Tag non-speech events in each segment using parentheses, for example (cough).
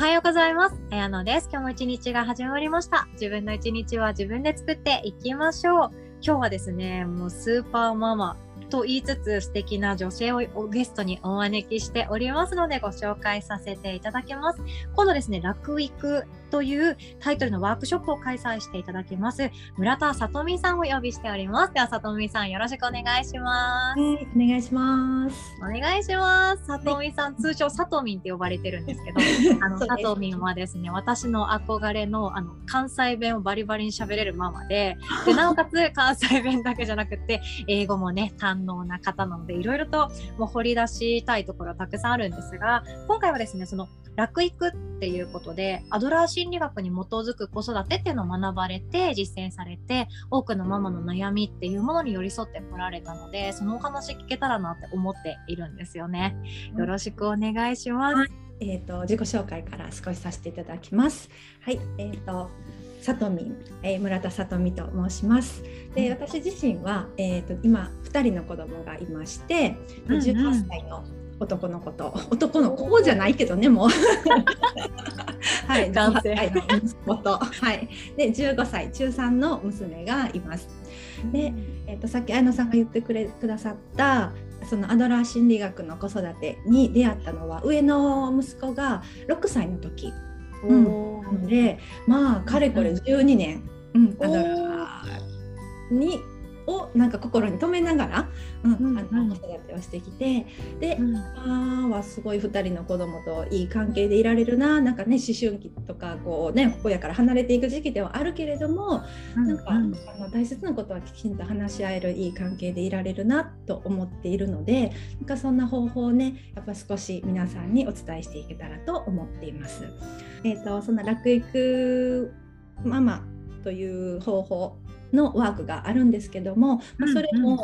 はようございます。あやのです。今日も一日が始まりました。自分の一日は自分で作っていきましょう。今日はですね、もうスーパーママと言いつつ素敵な女性をゲストにお招きしておりますのでご紹介させていただきます。今度ですね、楽育というタイトルのワークショップを開催していただきます村田さとみさんをお呼びしております。ではさとみさんよろしくお願いします。はい、お願いします。お願いします。さとみさん、はい、通称さとみんって呼ばれてるんですけど、(laughs) あのさとみんはですね、私の憧れのあの関西弁をバリバリに喋れるママで、(laughs) でなおかつ関西弁だけじゃなくて英語もね堪能な方なので、いろいろともう掘り出したいところたくさんあるんですが、今回はですね、その楽育っていうことでアドラー心理学に基づく子育てっていうのを学ばれて実践されて多くのママの悩みっていうものに寄り添ってこられたのでそのお話聞けたらなって思っているんですよね。よろしくお願いします。はい、えーと、自己紹介から少しさせていただきます。はい、えーとさとみ、えー、村田さとみと申します。で、私自身は、えーと、と今2人の子供がいまして、18歳の男の子と。男の子じゃないけどねもう。(laughs) はい男性の息子と。はい。で15歳中3の娘がいます。で、えーと、さっき綾野さんが言ってくれくださったそのアドラー心理学の子育てに出会ったのは上の息子が6歳の時、うん、なのでまあかれこれ12年、うん、アドラーにをなんか心に留めながら、うんうん、あの子育てをしてきてで、うん、あはすごい2人の子供といい関係でいられるななんかね思春期とかこうね親から離れていく時期ではあるけれども、うん、なんか、あの大切なことはきちんと話し合えるいい関係でいられるなと思っているのでなんかそんな方法をねやっぱ少し皆さんにお伝えしていけたらと思っています。えーと、そんな楽育ママという方法のワークがあるんですけども、まあ、それも、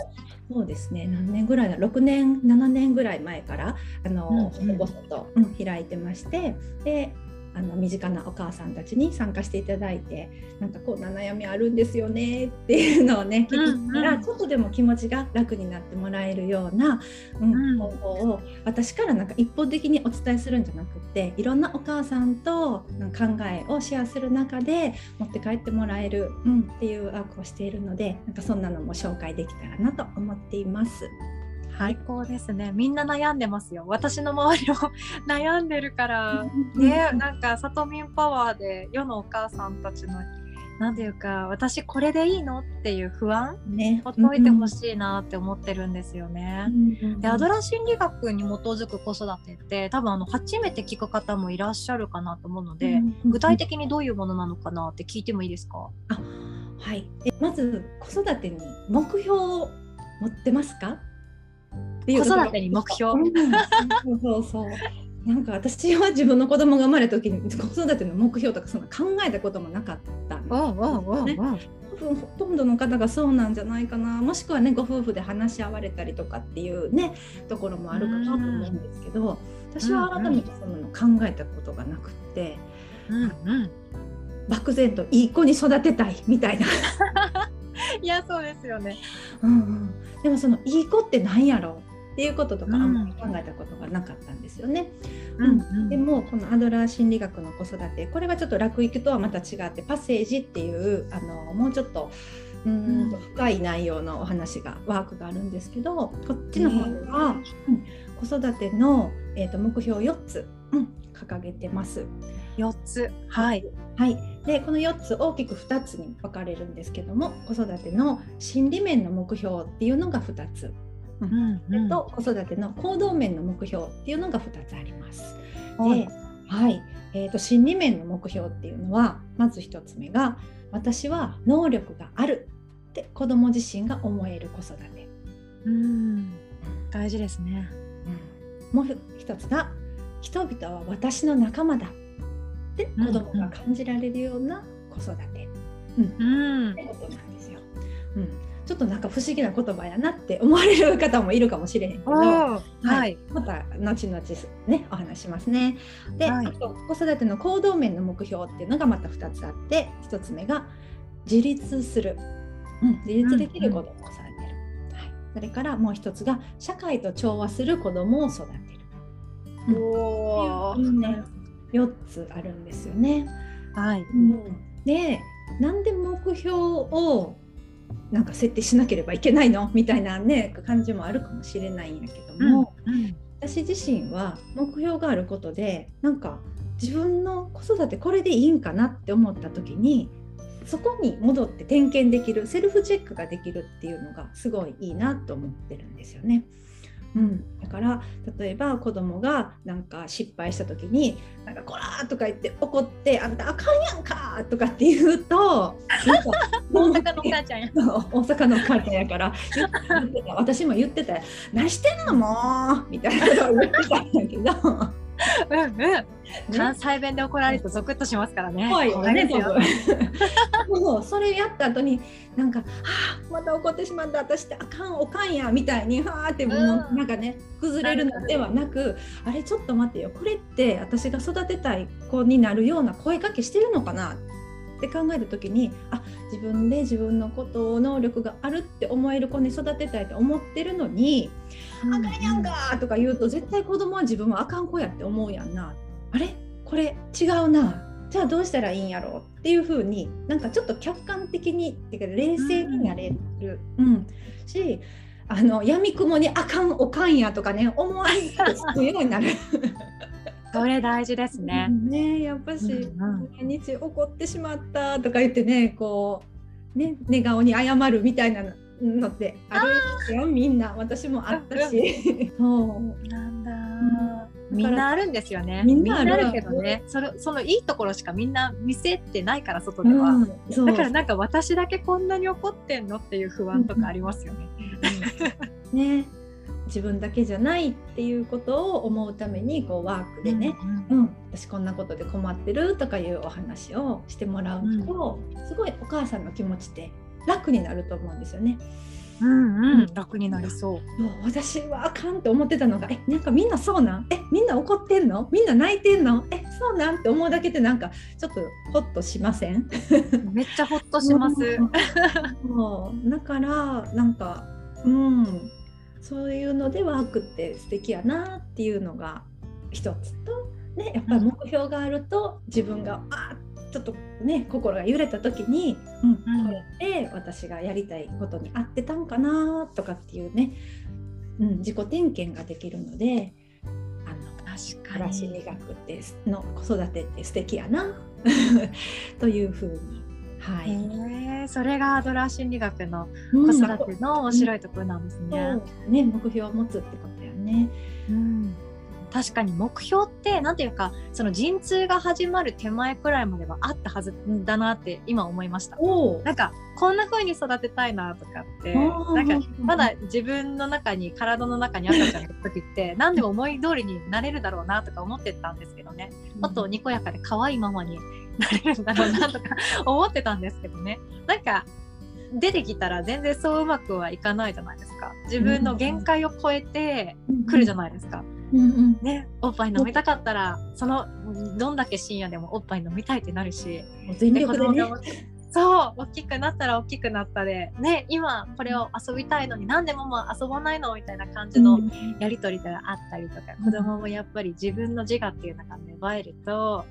そうですね何年ぐらいだ？6年7年ぐらい前からあの、うんうん、細々と、うん、開いてましてであの身近なお母さんたちに参加していただいてなんかこんな悩みあるんですよねっていうのをね聞きながら、ちょっとでも気持ちが楽になってもらえるような、うん、方法を私からなんか一方的にお伝えするんじゃなくていろんなお母さんと考えをシェアする中で持って帰ってもらえる、うん、っていうワークをしているのでなんかそんなのも紹介できたらなと思っています。最高ですね。みんな悩んでますよ。私の周りも (laughs) 悩んでるから、ね、なんか、さとみんパワーで世のお母さんたちの、なんていうか、私これでいいのっていう不安、ね、ほっといてほしいなって思ってるんですよね。で、アドラー心理学に基づく子育てって、多分あの、初めて聞く方もいらっしゃるかなと思うので、具体的にどういうものなのかなって聞いてもいいですか？はい。まず、子育てに目標を持ってますか？子育てに目標、うん、そうそう。なんか私は自分の子供が生まれた時に子育ての目標とかそんな考えたこともなかったんですね。ほとんどの方がそうなんじゃないかな。もしくはねご夫婦で話し合われたりとかっていうねところもあるかなと思うんですけど私は改めてその考えたことがなくって、うんうん、漠然といい子に育てたいみたいな。(laughs) いやそうですよね、うんうん、でもそのいい子って何やろう？っていうこととかあんまり考えたことがなかったんですよね。うん、うん、でもこのアドラー心理学の子育てこれはちょっと楽育とはまた違ってパッセージっていうあのもうちょっとうん。深い内容のお話がワークがあるんですけどこっちの方では、うん、子育ての、えーと、目標4つ、うん、掲げてます。4つ。はい、はい、でこの4つ大きく2つに分かれるんですけども子育ての心理面の目標っていうのが2つうんうん、と子育ての行動面の目標っていうのが2つあります。はい、はいえーと、心理面の目標っていうのはまず1つ目が私は能力があるって子ども自身が思える子育て。うん大事ですね。うん、もう一つが人々は私の仲間だって子どもが感じられるような子育て。うん、うん、ってことなんですよ。うんちょっとなんか不思議な言葉やなって思われる方もいるかもしれへんけど、はい、はい、また後々ねお話しますね。で、はい、あと子育ての行動面の目標っていうのがまた2つあって1つ目が自立する、うん、自立できる子供を育てる、うんうん、はい、それからもう1つが社会と調和する子供を育てる。うん、おね、4 4つあるんですよね。はい、うん、でなんで目標をなんか設定しなければいけないの？(laughs) みたいなね感じもあるかもしれないんやけども、うんうん。私自身は目標があることでなんか自分の子育てこれでいいんかなって思った時にそこに戻って点検できるセルフチェックができるっていうのがすごいいいなと思ってるんですよね。うん、だから例えば子供がなんか失敗した時に「なんかこら!」とか言って怒って「あんたあかんやんか!」とかって言うと大阪のお母ちゃんや。(laughs) 大阪の母ちゃんやから言ってた私も言ってたよ「何してんのもう!」みたいなことを言ってたんだけど。うんうん。関西弁で怒られるとゾクッとしますからね。怖い。よねですよ。(laughs) もうそれやった後になんか「はあまた怒ってしまった私ってあかんおかんや」みたいにはあってもううんなんかね崩れるのではなくあれちょっと待ってよ。これって私が育てたい子になるような声かけしてるのかな？って考えた時にあ自分で自分のことを能力があるって思える子に育てたいと思ってるのに「あかんやんか!」とか言うと絶対子供は自分はあかん子やって思うやんな。あれ？これ違うなじゃあどうしたらいいんやろうっていう風になんかちょっと客観的にっていうか冷静になれる、うんしあのやみくもにあかんおかんやとかね思わんとつくようになる。(laughs) それ大事ですね。ねやっぱし、うんうん毎日怒ってしまったとか言ってねこうね寝顔に謝るみたいなのってあるんですよみんな私もあったし。そうなんだん。みんなあるんですよね。みんなあるけどね、それそのいいところしかみんな見せてないから外では。うんだからなんか私だけこんなに怒ってんのっていう不安とかありますよね。ね自分だけじゃないっていうことを思うためにこうワークでね、うんうん私こんなことで困ってるとかいうお話をしてもらうと、すごいお母さんの気持ちって楽になると思うんですよね。うんうん、楽になりそう。もう私はあかんと思ってたのがえなんかみんなそうなん？えみんな怒ってんの？みんな泣いてんの？えそうなんって思うだけでなんかちょっとホッとしません？めっちゃほっとします。(laughs) そう。だからなんかうんそういうのでワークって素敵やなっていうのが一つと、ね、やっぱり目標があると自分があーちょっとね心が揺れた時に、うんうんこれって私がやりたいことに合ってたんかなとかっていうね、うん、自己点検ができるのであの確かに。磨くっての子育てって素敵やな (laughs) というふうに。はい、へえ、それがアドラー心理学のうん。子育ての面白いところなんですね。そう。ね、目標を持つってことやね。うん。確かに目標ってなんていうかその陣痛が始まる手前くらいまではあったはずだなって今思いました。おなんかこんな風に育てたいなとかってなんかまだ自分の中に体の中に赤ちゃんがいる時って何でも思い通りになれるだろうなとか思ってたんですけどね。もっとにこやかで可愛いママになれるんだろうなとか思ってたんですけどね。なんか出てきたら全然そううまくはいかないじゃないですか。自分の限界を超えてくるじゃないですか。うんうん。ね、おっぱい飲みたかったらそのどんだけ深夜でもおっぱい飲みたいってなるし全力でねそう大きくなったら大きくなったで。ね今これを遊びたいのになんでママ遊ばないのみたいな感じのやり取りがあったりとか、うん子供もやっぱり自分の自我っていうのが芽生えると、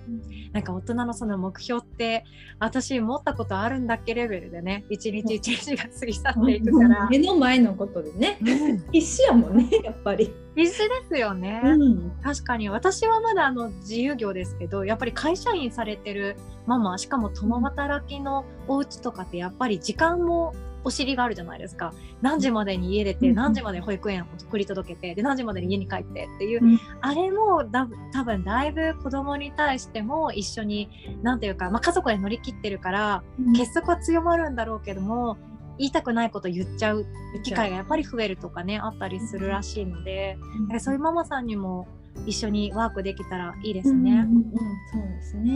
なんか大人のその目標って私持ったことあるんだっけレベルでね一日一日が過ぎ去っていくから、目の前のことでね、うん。必死やもんね、やっぱり。必死ですよね。うん。確かに。私はまだあの自由業ですけどやっぱり会社員されてるママしかも共働きのお家とかってやっぱり時間もお尻があるじゃないですか。何時までに家出て、うん。何時まで保育園を送り届けてで何時までに家に帰ってっていう、うん。あれもだ多分だいぶ子供に対しても一緒に何ていうか、まあ、家族で乗り切ってるから結束は強まるんだろうけども言いたくないこと言っちゃう機会がやっぱり増えるとかねあったりするらしいので、だからそういうママさんにも一緒にワークできたらいいですね。うんうんうんそうですね。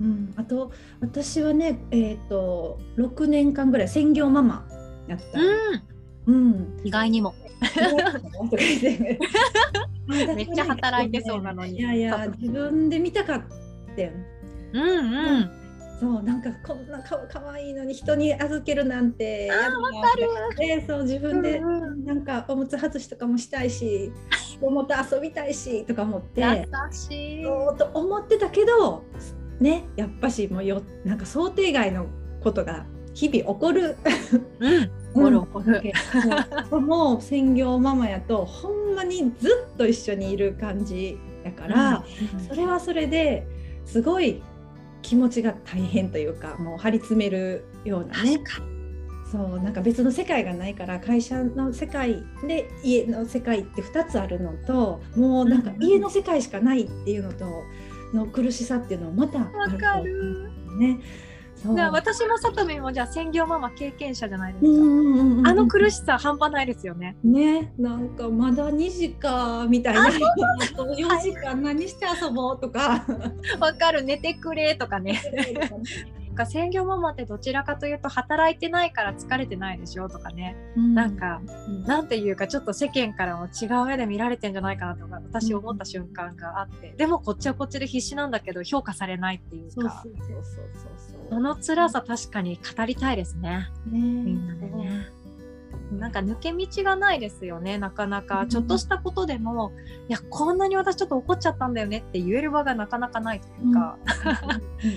うん、あと私はね、えっ、と6年間ぐらい専業ママやった。うん、うん。意外にも。めっちゃ働いてそうなのにいやいや自分で見たかったようんうん。そうなんかこんなかかわいいのに人に預けるなんてやだなわかる。でそう自分でうんうん。なんかおむつ外しとかもしたいし子供と遊びたいしとか思って。優しい。そうと思ってたけどねやっぱしもうよなんか想定外のことが日々起こる。うん。起こる起こる、(laughs) もうもう専業ママやとほんまにずっと一緒にいる感じやから、それはそれですごい気持ちが大変というかもう張り詰めるようなね。そうなんか別の世界がないから会社の世界で家の世界って2つあるのともうなんか家の世界しかないっていうのとの苦しさっていうのもまたあわるとかるね。そうじゃあ私もさとみんもじゃあ専業ママ経験者じゃないですか、あの苦しさ半端ないですよね。ねなんかまだ2時かみたいな。あと4時間何して遊ぼうとか。わかる。寝てくれとかねか専業ママってどちらかというと働いてないから疲れてないでしょとかね、なんかうんなんていうかちょっと世間からも違う目で見られてんじゃないかなとか私思った瞬間があって、でもこっちはこっちで必死なんだけど評価されないっていうそうかそうそうそうそう。その辛さ確かに語りたいですね。ねみんなでね。なんか抜け道がないですよねなかなか。ちょっとしたことでも、いやこんなに私ちょっと怒っちゃったんだよねって言える場がなかなかないというか、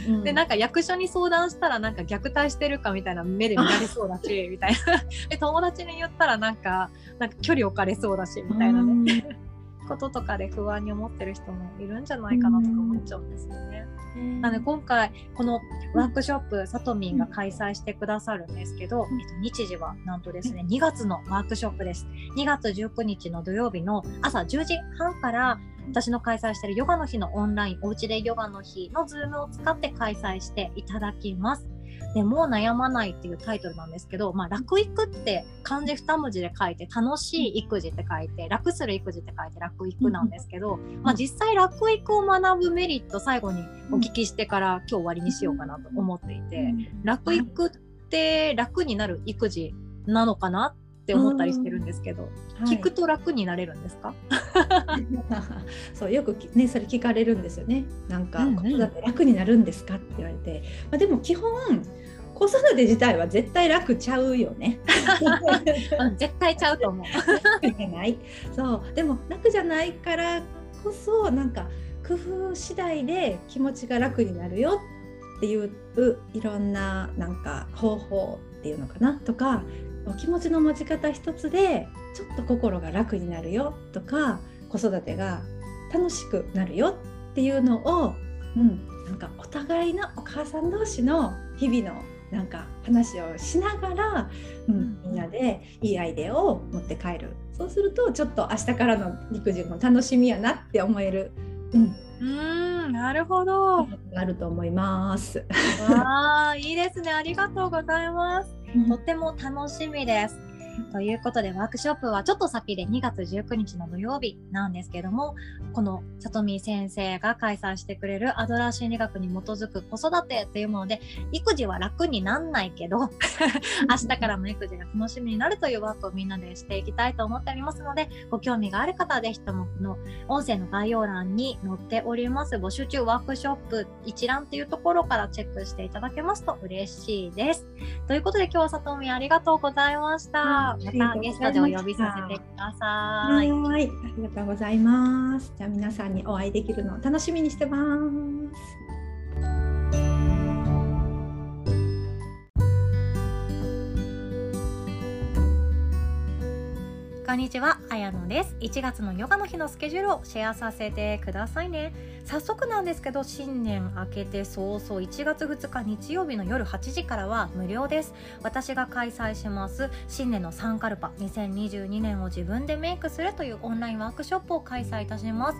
うんうんでなんか役所に相談したらなんか虐待してるかみたいな目で見られそうだしみたいな。で友達に言ったらなんかなんか距離置かれそうだしみたいなね、こととかで不安に思ってる人もいるんじゃないかなとか思っちゃうんですよね。なので今回このワークショップさとみんが開催してくださるんですけど、えっと、日時はなんとですね2月のワークショップです2月19日の土曜日の朝10時半から私の開催しているヨガの日のオンラインおうちでヨガの日のズームを使って開催していただきます。でもう悩まないっていうタイトルなんですけど、まあ、楽育って漢字2文字で書いて楽しい育児って書いて楽する育児って書いて楽育なんですけど、まあ、実際楽育を学ぶメリット最後にお聞きしてから今日終わりにしようかなと思っていて、楽育って楽になる育児なのかなって思ったりしてるんですけど、聞くと楽になれるんですか、(laughs) そうよくきねそれ聞かれるんですよね。なんか、うんうん。子育て楽になるんですかって言われて、まあ、でも基本子育て自体は絶対楽ちゃうよね。(laughs) うん絶対ちゃうと思う。(laughs) そうでも楽じゃないからこそなんか工夫次第で気持ちが楽になるよっていういろんななんか方法っていうのかなとかお気持ちの持ち方一つでちょっと心が楽になるよとか子育てが楽しくなるよっていうのを、うん、なんかお互いのお母さん同士の日々のなんか話をしながら、うん、みんなでいいアイデアを持って帰るそうするとちょっと明日からの育児も楽しみやなって思える、うん、うーんなるほど。あると思います。わあいいですねありがとうございます。とっても楽しみです。ということでワークショップはちょっと先で2月19日の土曜日なんですけどもこの里見先生が開催してくれるアドラー心理学に基づく子育てというもので育児は楽になんないけど明日からの育児が楽しみになるというワークをみんなでしていきたいと思っておりますのでご興味がある方はぜひともこの音声の概要欄に載っております募集中ワークショップ一覧というところからチェックしていただけますと嬉しいです。ということで今日は里見ありがとうございました。はいまたゲストでお呼びさせてくださ。はいい、ありがとうございます。じゃあ皆さんにお会いできるのを楽しみにしてます。こんにちは、あやのです。1月のヨガの日のスケジュールをシェアさせてくださいね。早速なんですけど、新年明けて早々1月2日日曜日の夜8時からは無料です。私が開催します新年のサンカルパ2022年を自分でメイクするというオンラインワークショップを開催いたします。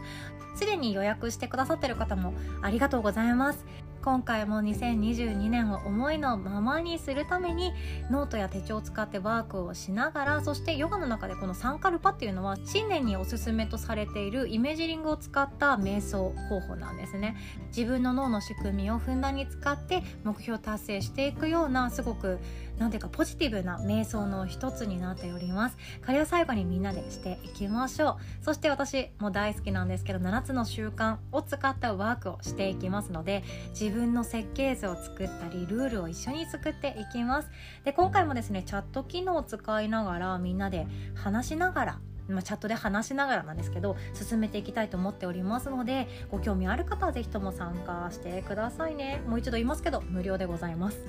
すでに予約してくださっている方もありがとうございます。今回も2022年を思いのままにするためにノートや手帳を使ってワークをしながらそしてヨガの中でこのサンカルパっていうのは新年におすすめとされているイメージリングを使った瞑想方法なんですね。自分の脳の仕組みをふんだんに使って目標達成していくようなすごくなんていうかポジティブな瞑想の一つになっております。これを最後にみんなでしていきましょう。そして私も大好きなんですけど7つの習慣を使ったワークをしていきますので自分の設計図を作ったりルールを一緒に作っていきます。で今回もですねチャット機能を使いながらみんなで話しながらまあ、チャットで話しながらなんですけど進めていきたいと思っておりますのでご興味ある方は是非とも参加してくださいね。もう一度言いますけど無料でございます。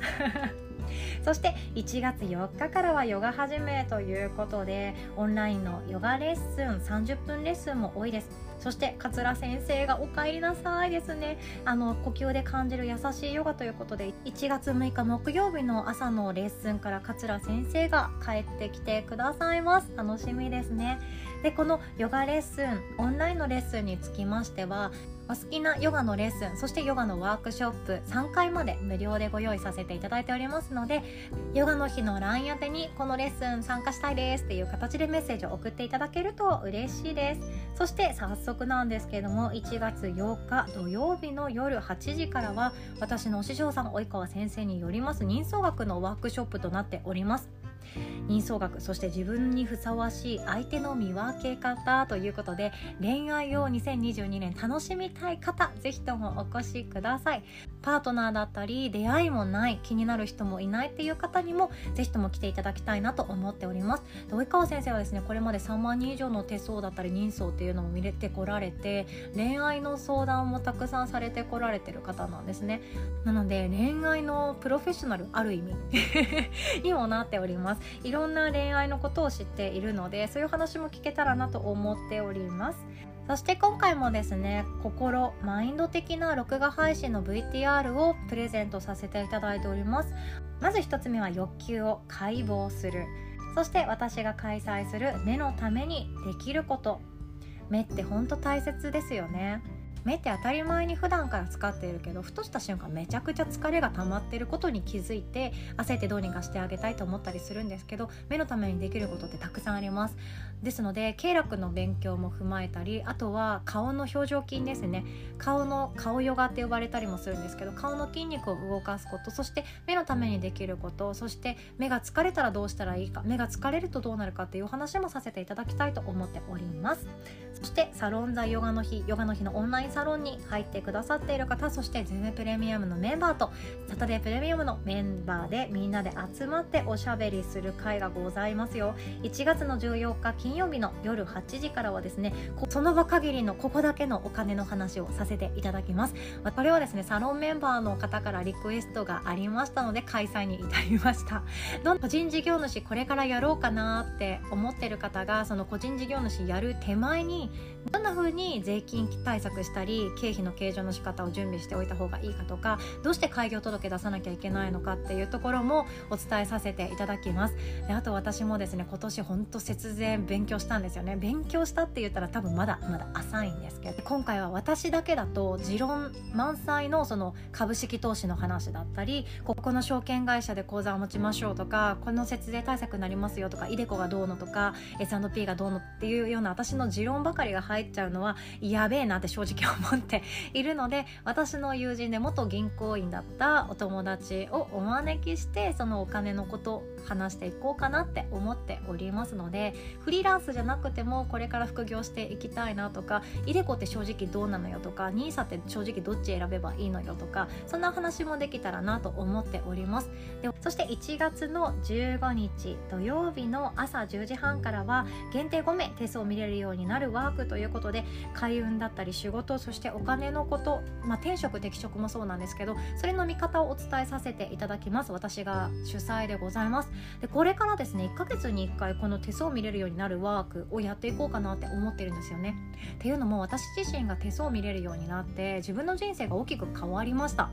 (laughs) そして1月4日からはヨガ始めということでオンラインのヨガレッスン30分レッスンも多いです。そして桂先生が「おかえりなさい」ですね。あの呼吸で感じる優しいヨガということで1月6日木曜日の朝のレッスンから桂先生が帰ってきてくださいます。楽しみですね。でこのヨガレッスンオンラインのレッスンにつきましてはお好きなヨガのレッスンそしてヨガのワークショップ3回まで無料でご用意させていただいておりますのでヨガの日の LINE 宛てにこのレッスン参加したいですっていう形でメッセージを送っていただけると嬉しいです。そして早速なんですけれども1月8日土曜日の夜8時からは私のお師匠さん及川先生によります人相学のワークショップとなっております。人相学そして自分にふさわしい相手の見分け方ということで恋愛を2022年楽しみたい方ぜひともお越しください。パートナーだったり出会いもない気になる人もいないっていう方にもぜひとも来ていただきたいなと思っております。及川先生はですねこれまで3万人以上の手相だったり人相っていうのも見れてこられて恋愛の相談もたくさんされてこられてる方なんですね。なので恋愛のプロフェッショナルある意味 (laughs) にもなっております。いろんな恋愛のことを知っているのでそういう話も聞けたらなと思っております。そして今回もですね心マインド的な録画配信の VTR をプレゼントさせていただいております。まず1つ目は欲求を解剖する。そして私が開催する目のためにできること。目ってほんと大切ですよね。目って当たり前に普段から使っているけどふとした瞬間めちゃくちゃ疲れが溜まってることに気づいて焦ってどうにかしてあげたいと思ったりするんですけど目のためにできることってたくさんあります。ですので経絡の勉強も踏まえたりあとは顔の表情筋ですね。顔の顔ヨガって呼ばれたりもするんですけど顔の筋肉を動かすことそして目のためにできることそして目が疲れたらどうしたらいいか目が疲れるとどうなるかっていうお話もさせていただきたいと思っております。そしてサロン座ヨガの日ヨガの日のオンラインサロンに入ってくださっている方そしてズームプレミアムのメンバーとサタデープレミアムのメンバーでみんなで集まっておしゃべりする会がございますよ。1月の14日金曜日の夜8時からはですねその場限りのここだけのお金の話をさせていただきます。これはですねサロンメンバーの方からリクエストがありましたので開催に至りました。どん個人事業主これからやろうかなって思ってる方がその個人事業主やる手前にどんな風に税金対策したり経費の計上の仕方を準備しておいた方がいいかとかどうして開業届出さなきゃいけないのかっていうところもお伝えさせていただきます。であと私もですね今年ほんと節税勉強したんですよね。勉強したって言ったら多分まだまだ浅いんですけど今回は私だけだと持論満載のその株式投資の話だったりここの証券会社で口座を持ちましょうとかこの節税対策になりますよとかイデコがどうのとか S&P がどうのっていうような私の持論ばかりが入入っちゃうのはやべえなって正直思っているので私の友人で元銀行員だったお友達をお招きしてそのお金のこと話していこうかなって思っておりますのでフリーランスじゃなくてもこれから副業していきたいなとかイデコって正直どうなのよとか NISA って正直どっち選べばいいのよとかそんな話もできたらなと思っております。でそして1月の15日土曜日の朝10時半からは限定5名手相を見れるようになるワークといういうことで開運だったり仕事そしてお金のこと、まあ、転職適職もそうなんですけどそれの見方をお伝えさせていただきます。私が主催でございます。でこれからですね1ヶ月に1回この手相を見れるようになるワークをやっていこうかなって思ってるんですよね。っていうのも私自身が手相を見れるようになって自分の人生が大きく変わりました。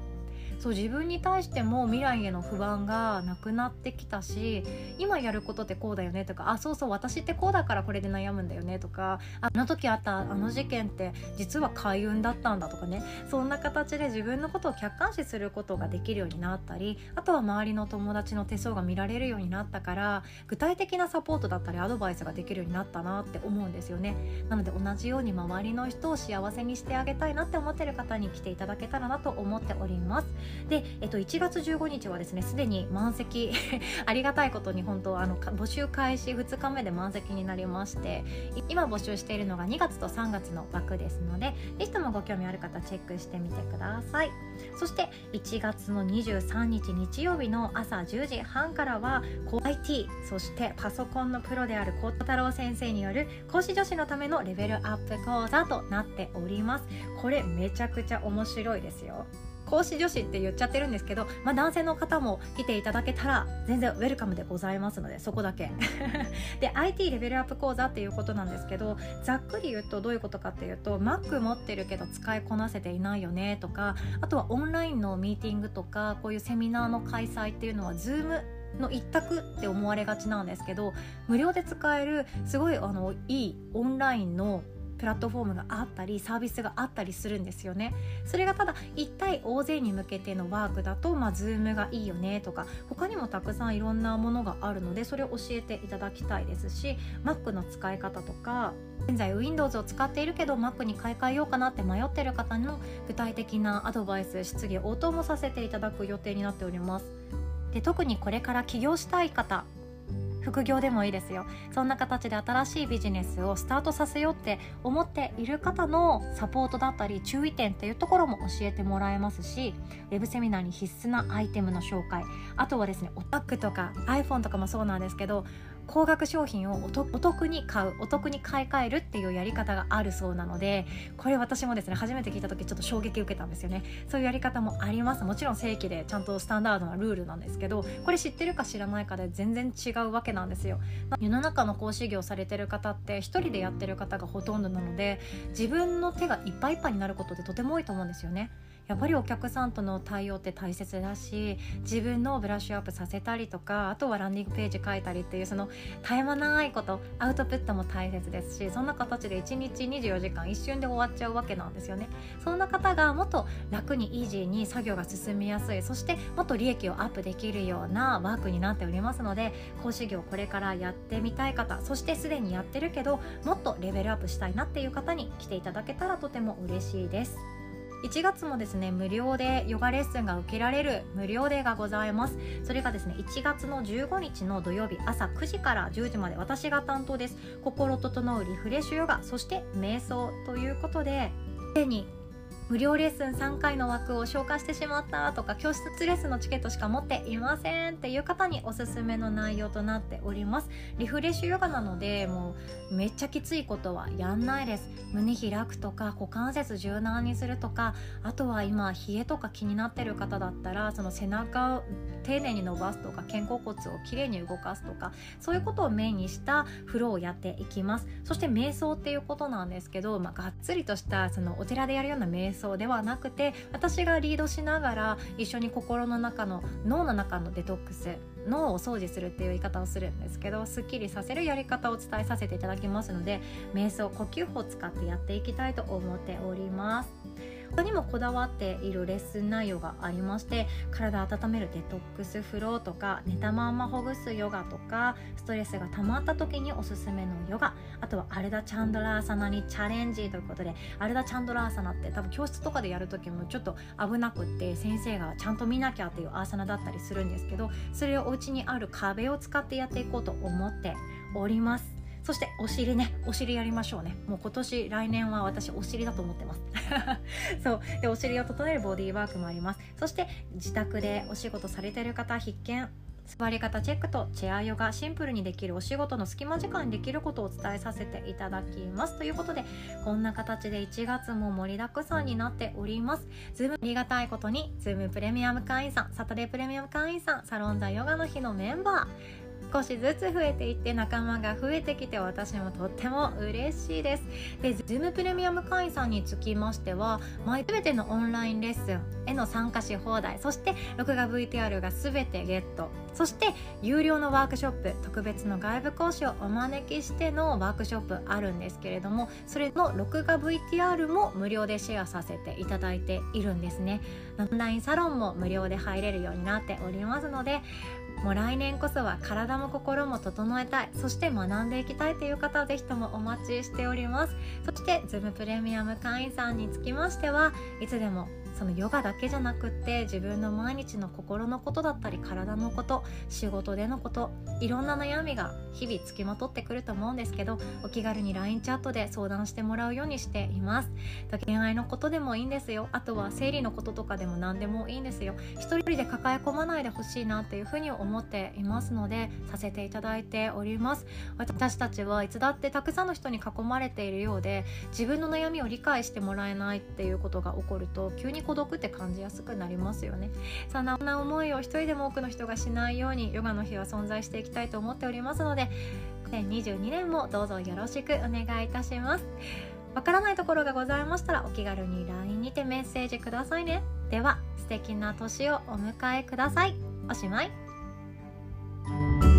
そう自分に対しても未来への不安がなくなってきたし今やることってこうだよねとかあそうそう私ってこうだからこれで悩むんだよねとかあの時あったあの事件って実は開運だったんだとかねそんな形で自分のことを客観視することができるようになったりあとは周りの友達の手相が見られるようになったから具体的なサポートだったりアドバイスができるようになったなって思うんですよね。なので同じように周りの人を幸せにしてあげたいなって思ってる方に来ていただけたらなと思っております。で、えっと、1月15日はですねすでに満席 (laughs) ありがたいことに本当あの募集開始2日目で満席になりまして今募集しているのが2月と3月の枠ですのでぜひともご興味ある方チェックしてみてください。そして1月の23日日曜日の朝10時半からは IT そしてパソコンのプロである孝太郎先生による講師女子のためのレベルアップ講座となっております。これめちゃくちゃ面白いですよ。講師女子って言っちゃってるんですけど、まあ、男性の方も来ていただけたら全然ウェルカムでございますのでそこだけ。(laughs) で IT レベルアップ講座っていうことなんですけどざっくり言うとどういうことかっていうと Mac 持ってるけど使いこなせていないよねとかあとはオンラインのミーティングとかこういうセミナーの開催っていうのは Zoom の一択って思われがちなんですけど無料で使えるすごいあのいいオンラインのプラットフォームがあったりサービスがあったりするんですよね。それがただ一体大勢に向けてのワークだとまあ Zoom がいいよねとか他にもたくさんいろんなものがあるのでそれを教えていただきたいですし Mac の使い方とか現在 Windows を使っているけど Mac に買い替えようかなって迷ってる方の具体的なアドバイス質疑応答もさせていただく予定になっております。で特にこれから起業したい方副業でもいいですよ。そんな形で新しいビジネスをスタートさせようって思っている方のサポートだったり注意点っていうところも教えてもらえますしウェブセミナーに必須なアイテムの紹介。あとはですねオタックとか iPhone とかもそうなんですけど高額商品をお得に買うお得に買い替えるっていうやり方があるそうなのでこれ私もですね初めて聞いた時ちょっと衝撃受けたんですよね。そういうやり方もあります。もちろん正規でちゃんとスタンダードなルールなんですけどこれ知ってるか知らないかで全然違うわけなんですよ。世の中の講師業されてる方って一人でやってる方がほとんどなので自分の手がいっぱいいっぱいになることってとても多いと思うんですよね。やっぱりお客さんとの対応って大切だし自分のブラッシュアップさせたりとかあとはランディングページ書いたりっていうその絶え間ないことアウトプットも大切ですしそんな形で1日24時間一瞬で終わっちゃうわけなんですよねそんな方がもっと楽にイージーに作業が進みやすいそしてもっと利益をアップできるようなワークになっておりますので講師業これからやってみたい方そしてすでにやってるけどもっとレベルアップしたいなっていう方に来ていただけたらとても嬉しいです。1月もですね無料でヨガレッスンが受けられる無料デーがございます。それがですね1月の15日の土曜日朝9時から10時まで私が担当です。心整うリフレッシュヨガそして瞑想ということですでに無料レッスン3回の枠を消化してしまったとか教室レッスンのチケットしか持っていませんっていう方におすすめの内容となっております。リフレッシュヨガなのでもうめっちゃきついことはやんないです。胸開くとか股関節柔軟にするとかあとは今冷えとか気になってる方だったらその背中を丁寧に伸ばすとか肩甲骨をきれいに動かすとかそういうことをメインにしたフローをやっていきます。そして瞑想っていうことなんですけど、まあ、がっつりとしたそのお寺でやるような瞑想想ではなくて私がリードしながら一緒に心の中の脳の中のデトックス脳を掃除するっていう言い方をするんですけどすっきりさせるやり方を伝えさせていただきますので瞑想呼吸法を使ってやっていきたいと思っております。にもこだわっているレッスン内容がありまして体温めるデトックスフローとか寝たまんまほぐすヨガとかストレスが溜まった時におすすめのヨガあとはアルダ・チャンドラーサナにチャレンジということでアルダ・チャンドラーサナって多分教室とかでやる時もちょっと危なくって先生がちゃんと見なきゃっていうアーサナだったりするんですけどそれをお家にある壁を使ってやっていこうと思っております。そしてお尻ね。お尻やりましょうね。もう今年来年は私お尻だと思ってます。(laughs) そう。でお尻を整えるボディーワークもあります。そして自宅でお仕事されている方必見。座り方チェックとチェアヨガシンプルにできるお仕事の隙間時間にできることをお伝えさせていただきます。ということでこんな形で1月も盛りだくさんになっております。ズームありがたいことにズームプレミアム会員さんサタデープレミアム会員さんサロンザヨガの日のメンバー。少しずつ増えていって仲間が増えてきて私もとっても嬉しいです。で Zoom プレミアム会員さんにつきましては毎全てのオンラインレッスンへの参加し放題そして録画 VTR が全てゲットそして有料のワークショップ特別の外部講師をお招きしてのワークショップあるんですけれどもそれの録画 VTR も無料でシェアさせていただいているんですね。オンラインサロンも無料で入れるようになっておりますのでもう来年こそは体も心も整えたい。そして学んでいきたいという方は是非ともお待ちしております。そして Zoom プレミアム会員さんにつきましてはいつでもそのヨガだけじゃなくって自分の毎日の心のことだったり体のこと仕事でのこといろんな悩みが日々つきまとってくると思うんですけどお気軽に LINE チャットで相談してもらうようにしています。恋愛のことでもいいんですよ。あとは生理のこととかでも何でもいいんですよ。一人で抱え込まないでほしいなっていうふうに思っていますのでさせていただいております。私たちはいつだってたくさんの人に囲まれているようで自分の悩みを理解してもらえないっていうことが起こると急孤独って感じやすくなりますよね。そんな思いを一人でも多くの人がしないようにヨガの日は存在していきたいと思っておりますので2022年もどうぞよろしくお願いいたします。わからないところがございましたらお気軽に LINE にてメッセージくださいね。では素敵な年をお迎えください。おしまい。